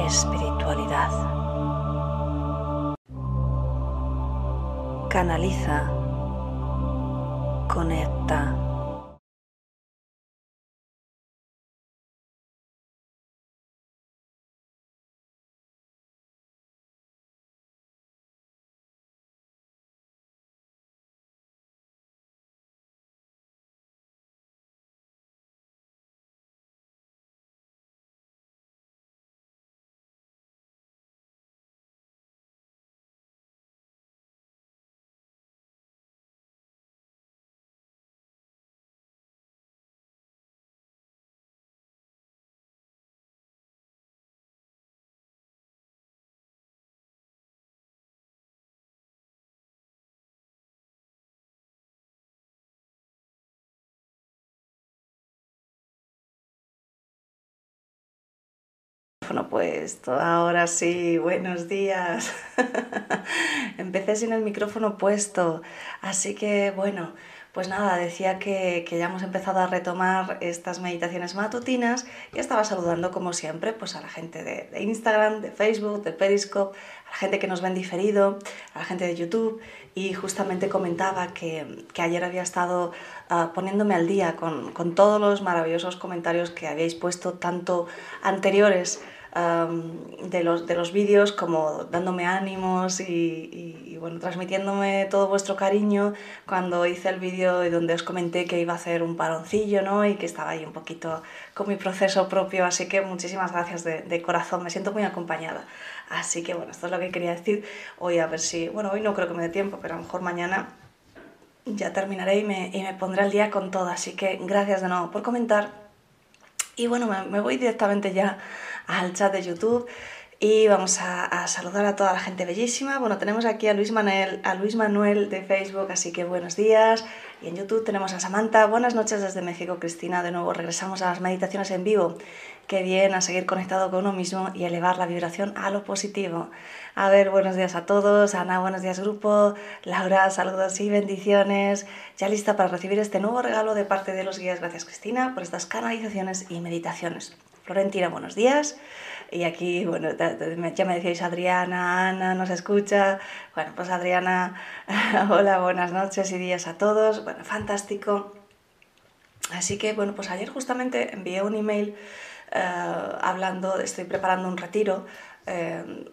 espiritualidad. Canaliza, conecta, Bueno, puesto, ahora sí, buenos días. Empecé sin el micrófono puesto, así que bueno, pues nada, decía que, ya hemos empezado a retomar estas meditaciones matutinas y estaba saludando como siempre pues a la gente de, Instagram, de Facebook, de Periscope, a la gente que nos ven diferido, a la gente de YouTube y justamente comentaba que, ayer había estado ah, poniéndome al día con, con todos los maravillosos comentarios que habéis puesto, tanto anteriores de, los, de los vídeos como dándome ánimos y, bueno, transmitiéndome todo vuestro cariño cuando hice el vídeo donde os comenté que iba a hacer un paroncillo ¿no? y que estaba ahí un poquito con mi proceso propio, así que muchísimas gracias de, corazón, me siento muy acompañada. Así que bueno, esto es lo que quería decir hoy, a ver si, bueno, hoy no creo que me dé tiempo, pero a lo mejor mañana ya terminaré y me, y me pondré al día con todo, así que gracias de nuevo por comentar. Y bueno, me voy directamente ya al chat de YouTube y vamos a, saludar a toda la gente bellísima. Bueno, tenemos aquí a Luis Manuel, a Luis Manuel de Facebook, así que buenos días. Y en YouTube tenemos a Samantha. Buenas noches desde México, Cristina. De nuevo regresamos a las meditaciones en vivo. Qué bien a seguir conectado con uno mismo y elevar la vibración a lo positivo. A ver, buenos días a todos. Ana, buenos días grupo. Laura, saludos y bendiciones. Ya lista para recibir este nuevo regalo de parte de los guías. Gracias Cristina por estas canalizaciones y meditaciones. Florentina, buenos días. Y aquí, bueno, ya me decíais Adriana, Ana, nos escucha. Bueno, pues Adriana, hola, buenas noches y días a todos. Bueno, fantástico. Así que, bueno, pues ayer justamente envié un email eh, hablando, estoy preparando un retiro. Eh,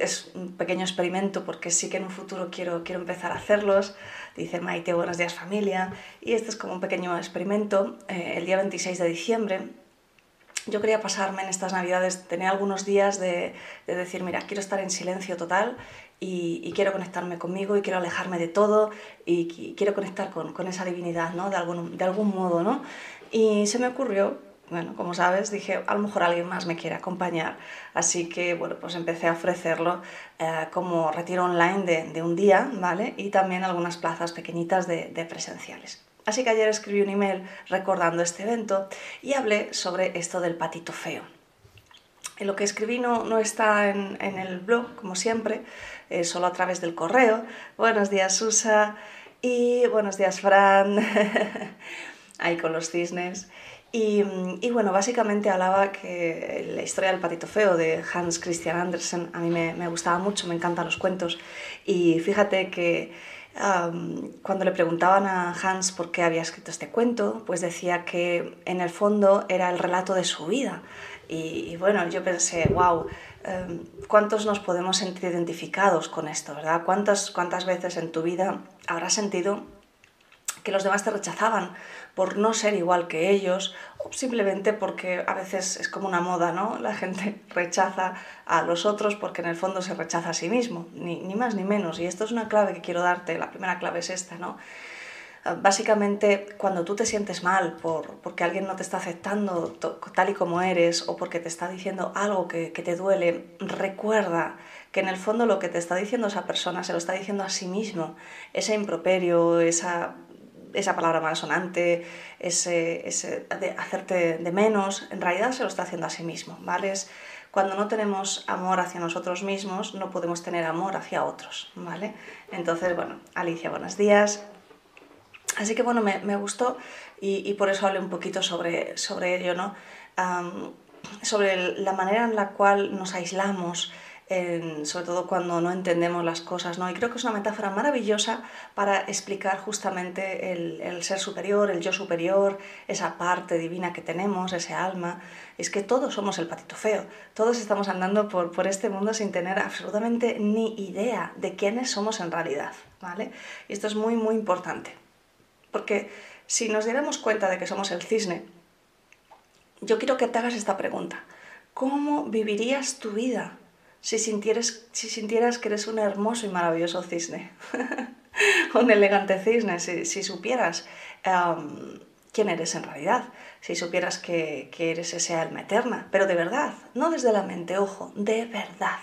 es un pequeño experimento porque sí que en un futuro quiero, quiero empezar a hacerlos. Dice Maite, buenos días familia. Y este es como un pequeño experimento. Eh, el día 26 de diciembre yo quería pasarme en estas navidades, tener algunos días de, decir, mira, quiero estar en silencio total y, quiero conectarme conmigo y quiero alejarme de todo y, quiero conectar con, esa divinidad, ¿no? De algún, de algún modo, ¿no? Y se me ocurrió, bueno, como sabes, dije, a lo mejor alguien más me quiere acompañar. Así que, bueno, pues empecé a ofrecerlo eh, como retiro online de, un día, ¿vale? Y también algunas plazas pequeñitas de, de presenciales. Así que ayer escribí un email recordando este evento y hablé sobre esto del patito feo. lo que escribí no, no está en, el blog, como siempre, solo a través del correo. Buenos días, Susa. Y buenos días, Fran. Ahí con los cisnes. Y, bueno, básicamente hablaba que la historia del patito feo de Hans Christian Andersen a mí me, me gustaba mucho, me encantan los cuentos. Y fíjate que cuando le preguntaban a Hans por qué había escrito este cuento, pues decía que en el fondo era el relato de su vida. Y, bueno, yo pensé, wow, em, ¿cuántos nos podemos sentir identificados con esto, verdad? ¿Cuántas, ¿Cuántas veces en tu vida habrás sentido que los demás te rechazaban por no ser igual que ellos o simplemente porque a veces es como una moda, ¿no? La gente rechaza a los otros porque en el fondo se rechaza a sí mismo, ni, ni más ni menos. Y esto es una clave que quiero darte, la primera clave es esta, ¿no? Ah, básicamente, cuando tú te sientes mal por, porque alguien no te está aceptando tal y como eres o porque te está diciendo algo que, que te duele, recuerda que en el fondo lo que te está diciendo esa persona se lo está diciendo a sí mismo. Ese improperio, esa esa palabra malsonante, ese, ese de hacerte de menos, en realidad se lo está haciendo a sí mismo, ¿vale? cuando no tenemos amor hacia nosotros mismos, no podemos tener amor hacia otros, ¿vale? Entonces, bueno, Alicia, buenos días. Así que bueno, me, me gustó y, y, por eso hablé un poquito sobre, sobre ello, ¿no? sobre la manera en la cual nos aislamos, sobre todo cuando no entendemos las cosas, ¿no? Y creo que es una metáfora maravillosa para explicar justamente el, ser superior, el yo superior, esa parte divina que tenemos, ese alma. Es que todos somos el patito feo, todos estamos andando por, por este mundo sin tener absolutamente ni idea de quiénes somos en realidad, ¿vale? Y esto es muy, muy importante, porque si nos diéramos cuenta de que somos el cisne, yo quiero que te hagas esta pregunta. ¿Cómo vivirías tu vida si sintieras, si sintieras que eres un hermoso y maravilloso cisne, un elegante cisne, si, supieras quién eres en realidad, si supieras que, eres esa alma eterna, pero de verdad, no desde la mente, ojo, de verdad.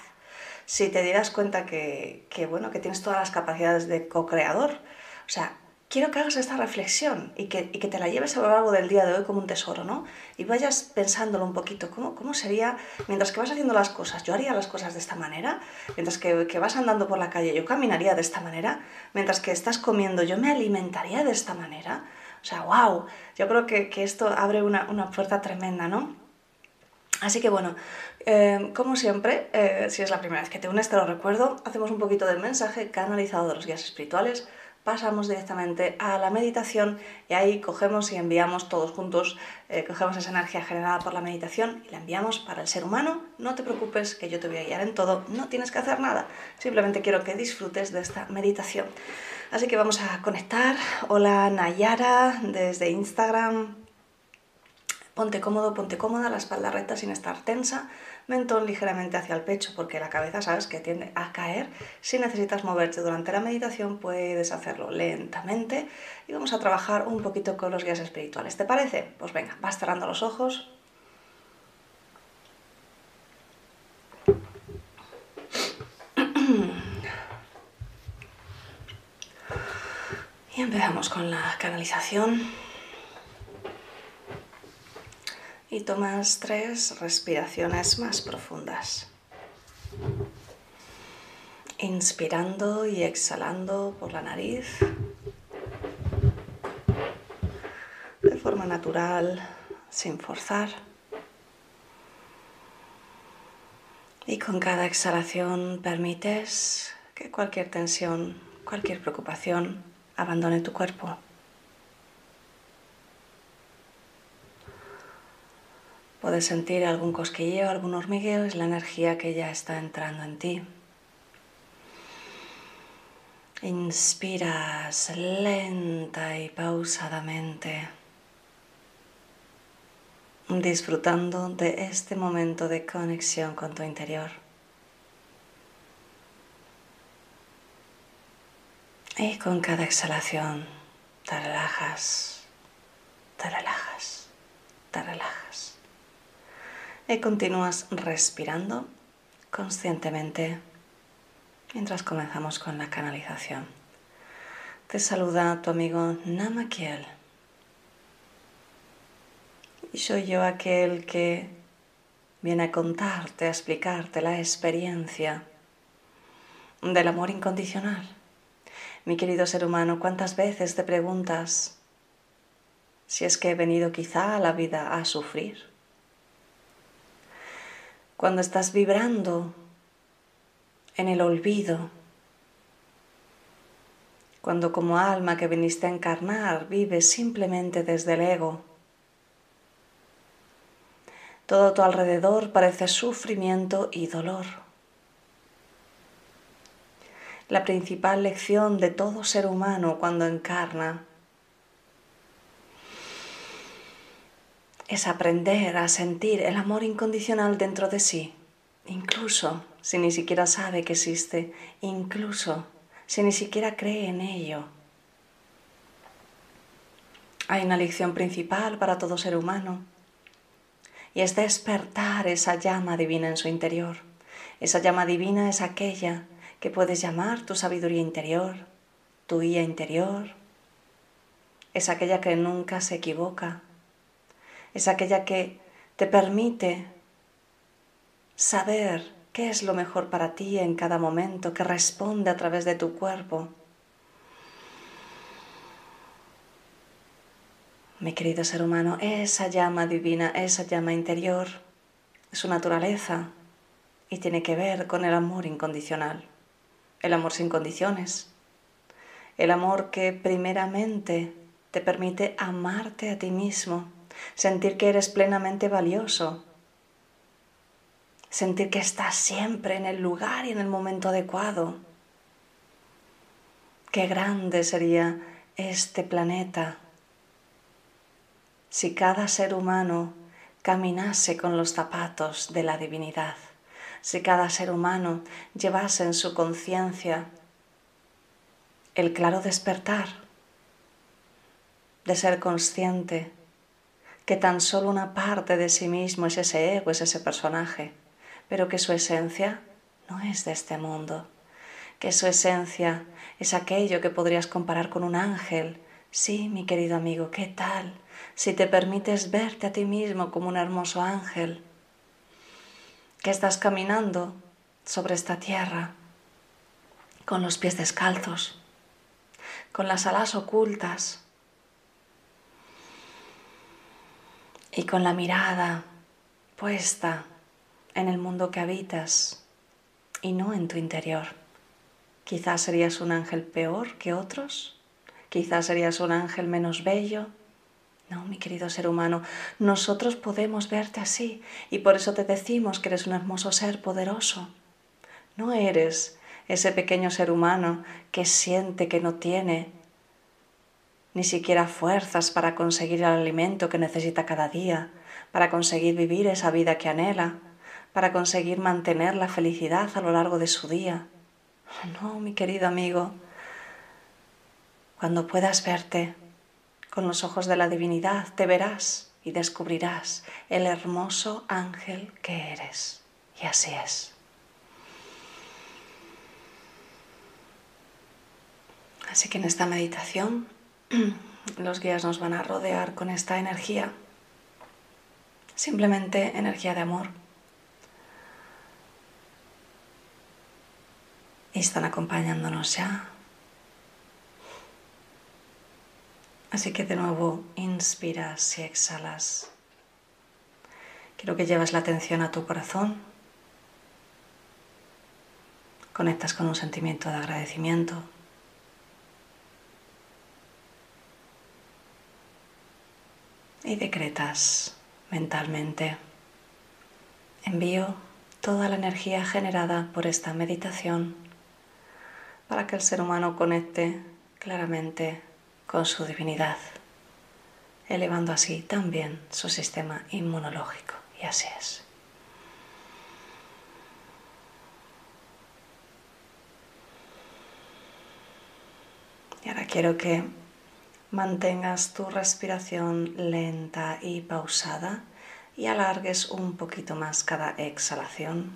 Si te dieras cuenta que, bueno, que tienes todas las capacidades de co-creador, o sea, quiero que hagas esta reflexión y que, te la lleves a lo largo del día de hoy como un tesoro, ¿no? Y vayas pensándolo un poquito, ¿cómo, ¿cómo sería, mientras que vas haciendo las cosas, yo haría las cosas de esta manera, mientras que, vas andando por la calle, yo caminaría de esta manera, mientras que estás comiendo, yo me alimentaría de esta manera. O sea, wow, yo creo que, esto abre una, puerta tremenda, ¿no? Así que bueno, eh, como siempre, eh, si es la primera vez que te unes, te lo recuerdo, hacemos un poquito de mensaje canalizado de los guías espirituales pasamos directamente a la meditación y ahí cogemos y enviamos todos juntos, eh, cogemos esa energía generada por la meditación y la enviamos para el ser humano. No te preocupes que yo te voy a guiar en todo, no tienes que hacer nada, simplemente quiero que disfrutes de esta meditación. Así que vamos a conectar. Hola Nayara desde Instagram. Ponte cómodo, ponte cómoda, la espalda recta sin estar tensa mentón ligeramente hacia el pecho porque la cabeza sabes que tiende a caer. Si necesitas moverte durante la meditación puedes hacerlo lentamente y vamos a trabajar un poquito con los guías espirituales. ¿Te parece? Pues venga, vas cerrando los ojos. Y empezamos con la canalización. Y tomas tres respiraciones más profundas. Inspirando y exhalando por la nariz de forma natural, sin forzar. Y con cada exhalación permites que cualquier tensión, cualquier preocupación abandone tu cuerpo. Puedes sentir algún cosquilleo, algún hormigueo, es la energía que ya está entrando en ti. Inspiras lenta y pausadamente, disfrutando de este momento de conexión con tu interior. Y con cada exhalación te relajas, te relajas, te relajas y continúas respirando conscientemente mientras comenzamos con la canalización. Te saluda tu amigo Namakiel. Y soy yo aquel que viene a contarte, a explicarte la experiencia del amor incondicional. Mi querido ser humano, ¿cuántas veces te preguntas si es que he venido quizá a la vida a sufrir? Cuando estás vibrando en el olvido, cuando como alma que viniste a encarnar vives simplemente desde el ego. Todo a tu alrededor parece sufrimiento y dolor. La principal lección de todo ser humano cuando encarna es aprender a sentir el amor incondicional dentro de sí, incluso si ni siquiera sabe que existe, incluso si ni siquiera cree en ello. Hay una lección principal para todo ser humano y es despertar esa llama divina en su interior. Esa llama divina es aquella que puedes llamar tu sabiduría interior, tu guía interior. Es aquella que nunca se equivoca, es aquella que te permite saber qué es lo mejor para ti en cada momento, que responde a través de tu cuerpo. Mi querido ser humano, esa llama divina, esa llama interior, es su naturaleza y tiene que ver con el amor incondicional, el amor sin condiciones, el amor que primeramente te permite amarte a ti mismo sentir que eres plenamente valioso, sentir que estás siempre en el lugar y en el momento adecuado. Qué grande sería este planeta si cada ser humano caminase con los zapatos de la divinidad, si cada ser humano llevase en su conciencia el claro despertar de ser consciente que tan solo una parte de sí mismo es ese ego, es ese personaje, pero que su esencia no es de este mundo, que su esencia es aquello que podrías comparar con un ángel. Sí, mi querido amigo, ¿qué tal? Si te permites verte a ti mismo como un hermoso ángel, que estás caminando sobre esta tierra con los pies descalzos, con las alas ocultas y con la mirada puesta en el mundo que habitas y no en tu interior. Quizás serías un ángel peor que otros, quizás serías un ángel menos bello. No, mi querido ser humano, nosotros podemos verte así y por eso te decimos que eres un hermoso ser poderoso. No eres ese pequeño ser humano que siente que no tiene ni siquiera fuerzas para conseguir el alimento que necesita cada día, para conseguir vivir esa vida que anhela, para conseguir mantener la felicidad a lo largo de su día. No, mi querido amigo, cuando puedas verte con los ojos de la divinidad, te verás y descubrirás el hermoso ángel que eres. Y así es. Así que en esta meditación los guías nos van a rodear con esta energía, simplemente energía de amor. Y están acompañándonos ya. Así que de nuevo inspiras y exhalas. Quiero que lleves la atención a tu corazón. Conectas con un sentimiento de agradecimiento y decretas mentalmente. Envío toda la energía generada por esta meditación para que el ser humano conecte claramente con su divinidad, elevando así también su sistema inmunológico. Y así es. Y ahora quiero que mantengas tu respiración lenta y pausada y alargues un poquito más cada exhalación.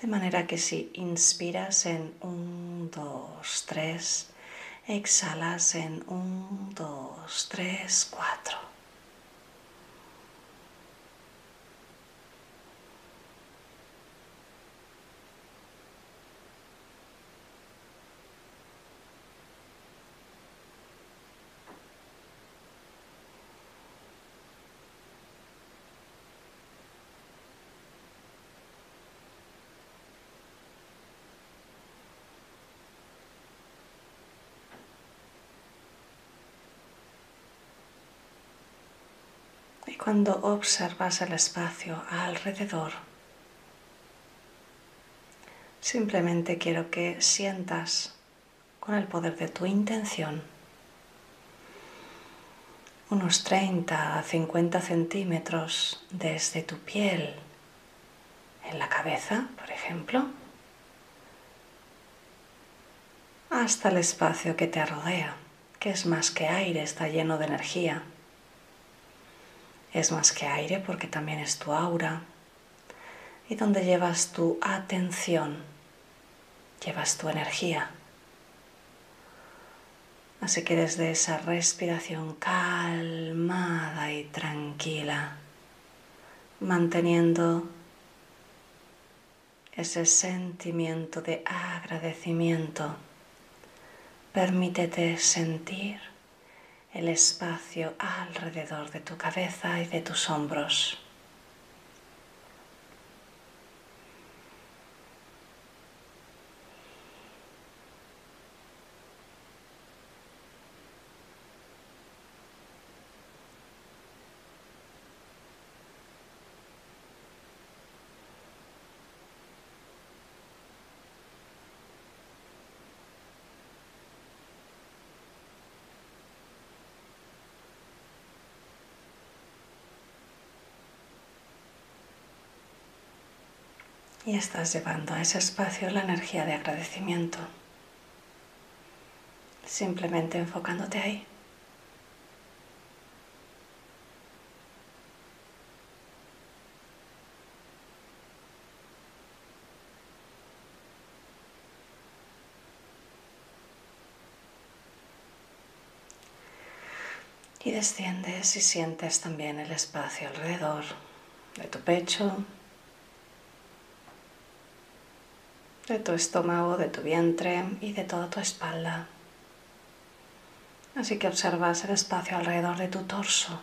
De manera que si inspiras en 1, 2, 3, exhalas en 1, 2, 3, 4. Y cuando observas el espacio alrededor, simplemente quiero que sientas con el poder de tu intención unos 30 a 50 centímetros desde tu piel en la cabeza, por ejemplo, hasta el espacio que te rodea, que es más que aire, está lleno de energía es más que aire porque también es tu aura y donde llevas tu atención, llevas tu energía. Así que desde esa respiración calmada y tranquila, manteniendo ese sentimiento de agradecimiento, permítete sentir el espacio alrededor de tu cabeza y de tus hombros. y estás llevando a ese espacio la energía de agradecimiento, simplemente enfocándote ahí. Y desciendes y sientes también el espacio alrededor de tu pecho, de tu estómago, de tu vientre y de toda tu espalda. Así que observas el espacio alrededor de tu torso.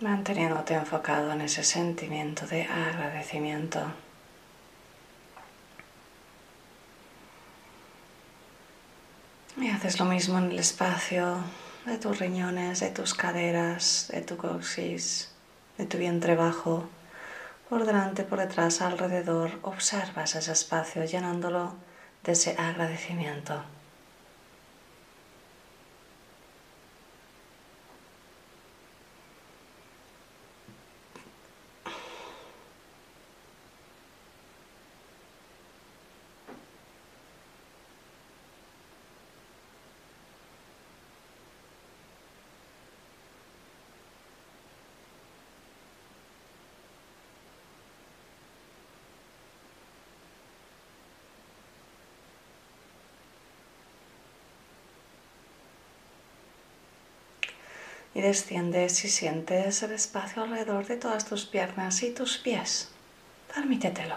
Manteniéndote enfocado en ese sentimiento de agradecimiento. Y haces lo mismo en el espacio de tus riñones, de tus caderas, de tu coxis, de tu vientre bajo, por delante, por detrás, alrededor. Observas ese espacio llenándolo de ese agradecimiento. Y desciendes y sientes el espacio alrededor de todas tus piernas y tus pies. Permítetelo.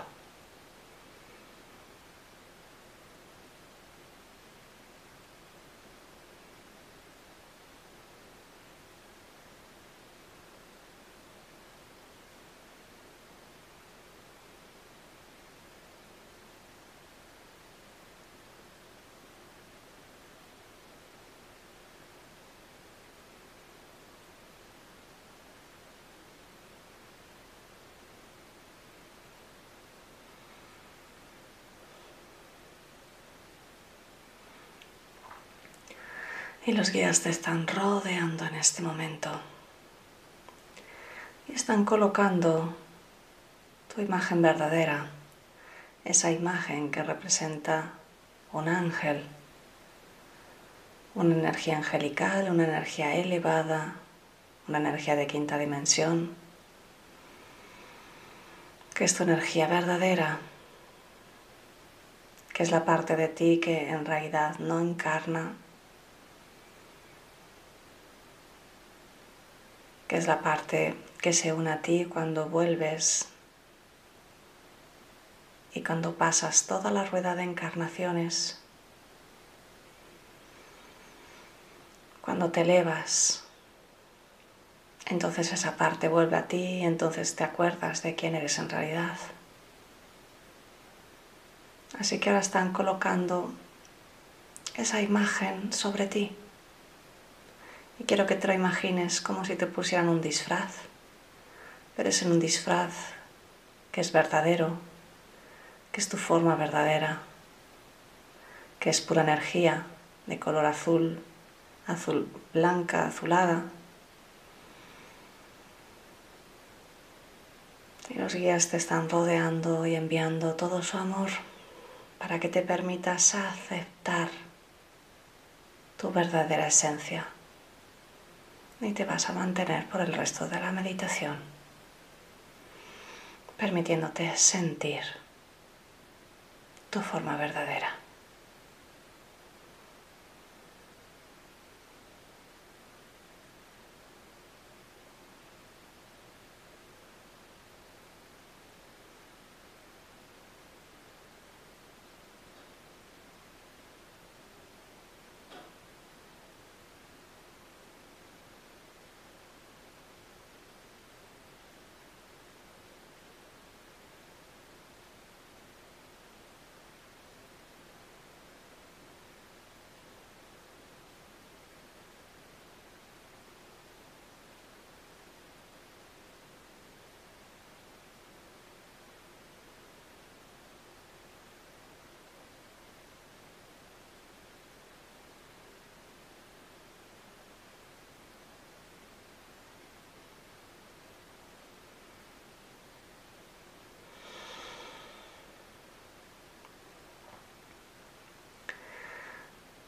Y los guías te están rodeando en este momento. Y están colocando tu imagen verdadera, esa imagen que representa un ángel, una energía angelical, una energía elevada, una energía de quinta dimensión, que es tu energía verdadera, que es la parte de ti que en realidad no encarna es la parte que se une a ti cuando vuelves y cuando pasas toda la rueda de encarnaciones, cuando te elevas, entonces esa parte vuelve a ti y entonces te acuerdas de quién eres en realidad. Así que ahora están colocando esa imagen sobre ti. Y quiero que te lo imagines como si te pusieran un disfraz, pero es en un disfraz que es verdadero, que es tu forma verdadera, que es pura energía de color azul, azul blanca, azulada. Y los guías te están rodeando y enviando todo su amor para que te permitas aceptar tu verdadera esencia y te vas a mantener por el resto de la meditación, permitiéndote sentir tu forma verdadera.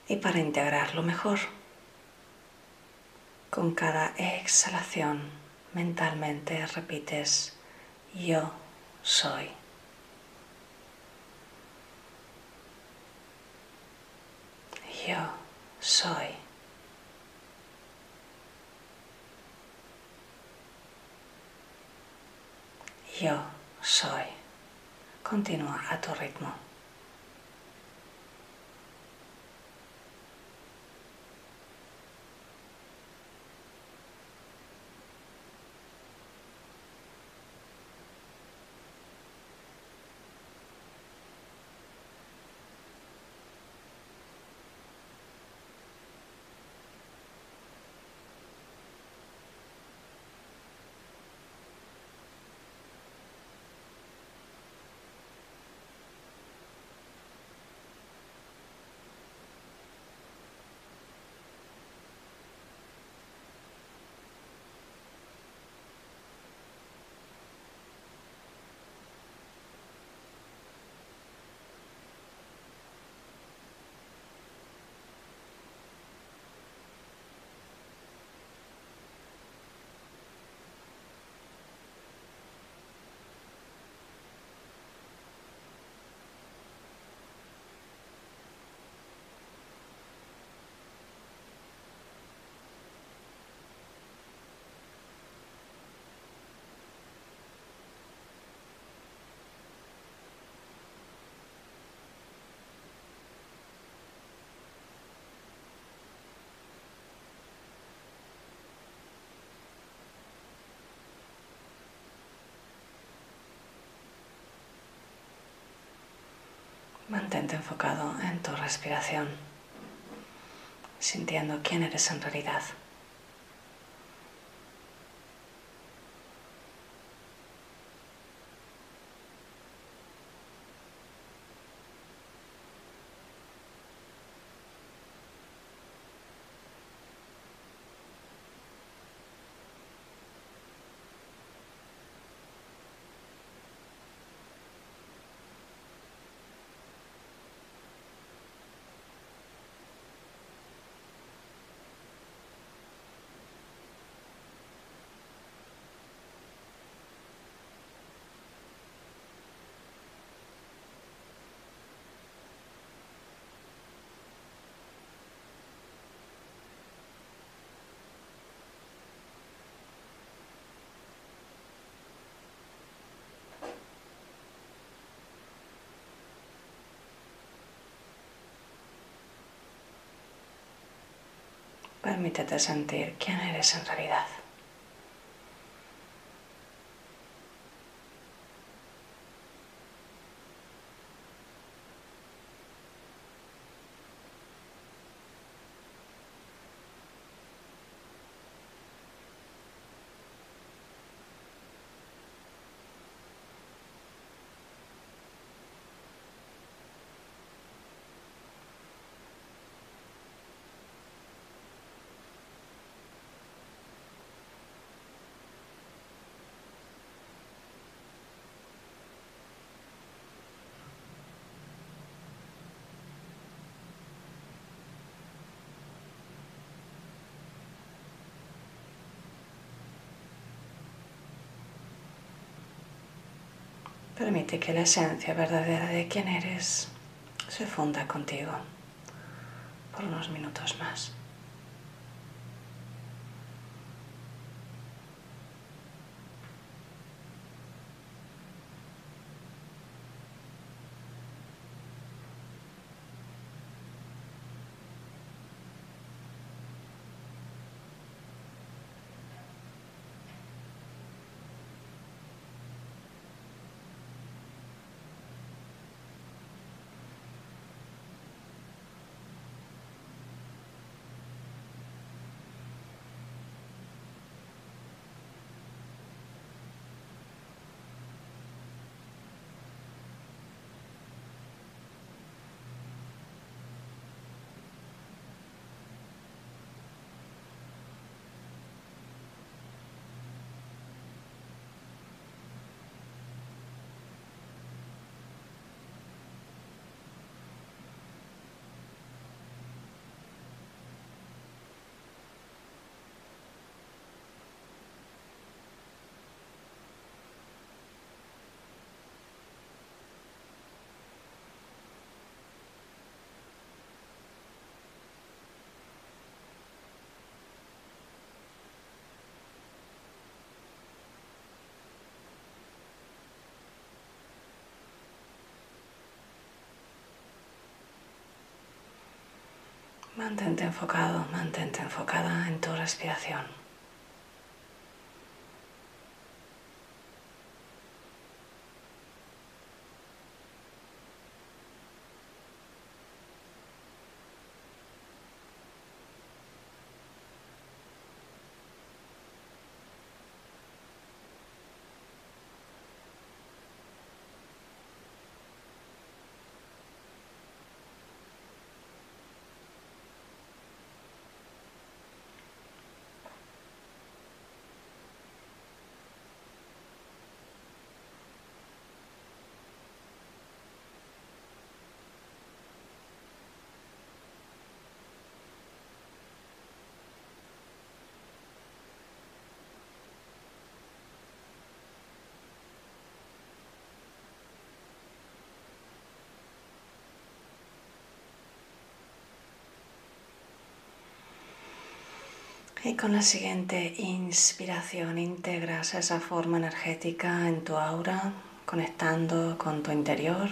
Y para integrarlo mejor, con cada exhalación mentalmente repites yo soy. Yo soy. Yo soy. Continúa a tu ritmo. Mantente enfocado en tu respiración, sintiendo quién eres en realidad. Permítete sentir quién eres en realidad. Permite que la esencia verdadera de quién eres se funda contigo por unos minutos más. Mantente enfocado, mantente enfocada en tu respiración. Y con la siguiente inspiración integras esa forma energética en tu aura, conectando con tu interior.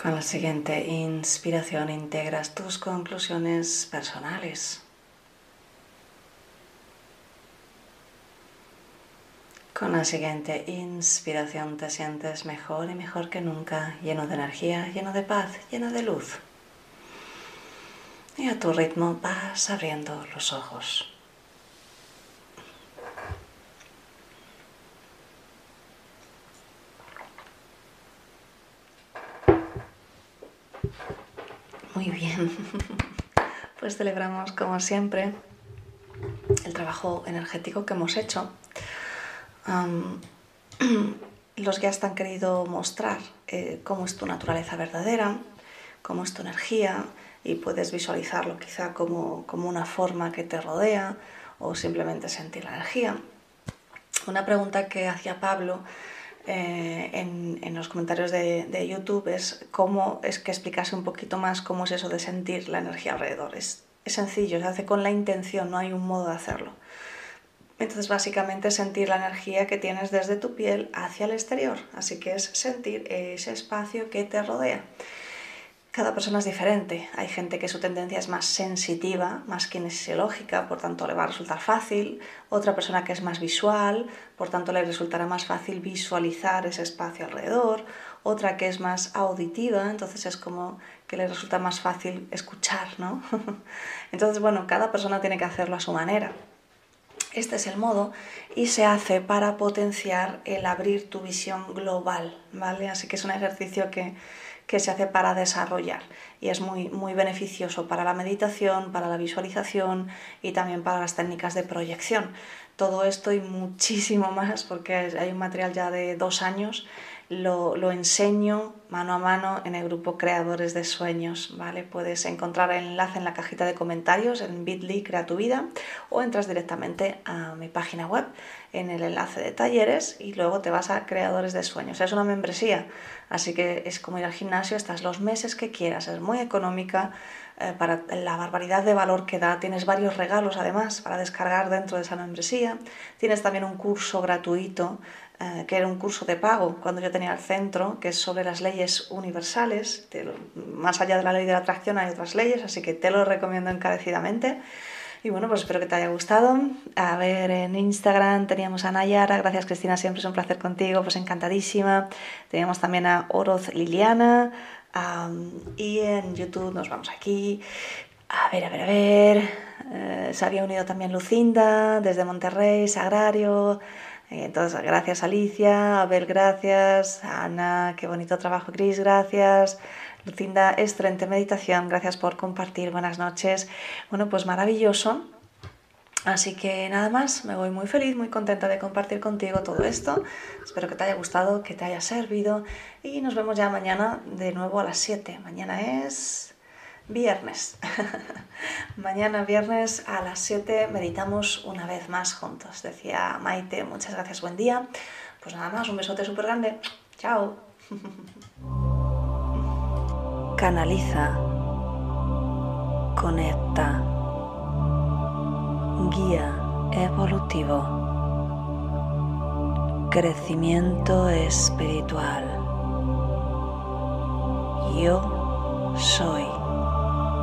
Con la siguiente inspiración integras tus conclusiones personales. Con la siguiente inspiración te sientes mejor y mejor que nunca, lleno de energía, lleno de paz, lleno de luz a tu ritmo vas abriendo los ojos. Muy bien, pues celebramos como siempre el trabajo energético que hemos hecho. los guías te han querido mostrar eh, cómo es tu naturaleza verdadera, cómo es tu energía, y puedes visualizarlo quizá como, una forma que te rodea o simplemente sentir la energía. Una pregunta que hacía Pablo eh, en, los comentarios de, YouTube es cómo es que explicase un poquito más cómo es eso de sentir la energía alrededor. Es, sencillo, se hace con la intención, no hay un modo de hacerlo. Entonces básicamente sentir la energía que tienes desde tu piel hacia el exterior, así que es sentir ese espacio que te rodea. Cada persona es diferente. Hay gente que su tendencia es más sensitiva, más kinesiológica, por tanto le va a resultar fácil. Otra persona que es más visual, por tanto le resultará más fácil visualizar ese espacio alrededor. Otra que es más auditiva, entonces es como que le resulta más fácil escuchar, ¿no? entonces, bueno, cada persona tiene que hacerlo a su manera. Este es el modo y se hace para potenciar el abrir tu visión global, ¿vale? Así que es un ejercicio que que se hace para desarrollar y es muy, muy beneficioso para la meditación, para la visualización y también para las técnicas de proyección. Todo esto y muchísimo más, porque hay un material ya de dos años, lo, enseño mano a mano en el grupo Creadores de Sueños, ¿vale? Puedes encontrar el enlace en la cajita de comentarios en bit.ly Crea tu Vida o entras directamente a mi página web en el enlace de talleres y luego te vas a Creadores de Sueños. Es una membresía, así que es como ir al gimnasio, estás los meses que quieras, es muy económica eh, para la barbaridad de valor que da. Tienes varios regalos además para descargar dentro de esa membresía. Tienes también un curso gratuito eh, que era un curso de pago cuando yo tenía el centro, que es sobre las leyes universales. más allá de la ley de la atracción hay otras leyes, así que te lo recomiendo encarecidamente. Y bueno, pues espero que te haya gustado. A ver, en Instagram teníamos a Nayara, gracias Cristina, siempre es un placer contigo, pues encantadísima. Teníamos también a Oroz Liliana. y en YouTube nos vamos aquí. A ver, a ver, a ver. Eh, se había unido también Lucinda desde Monterrey, Sagrario. Entonces, gracias Alicia, Abel, gracias, Ana, qué bonito trabajo, Cris, gracias. Lucinda, excelente meditación, gracias por compartir, buenas noches. Bueno, pues maravilloso. Así que nada más, me voy muy feliz, muy contenta de compartir contigo todo esto. Espero que te haya gustado, que te haya servido y nos vemos ya mañana de nuevo a las 7. Mañana es viernes. Mañana viernes a las 7 meditamos una vez más juntos. Decía Maite, muchas gracias, buen día. Pues nada más, un besote súper grande. Chao. Canaliza. Conecta. Guía evolutivo. Crecimiento espiritual Yo soy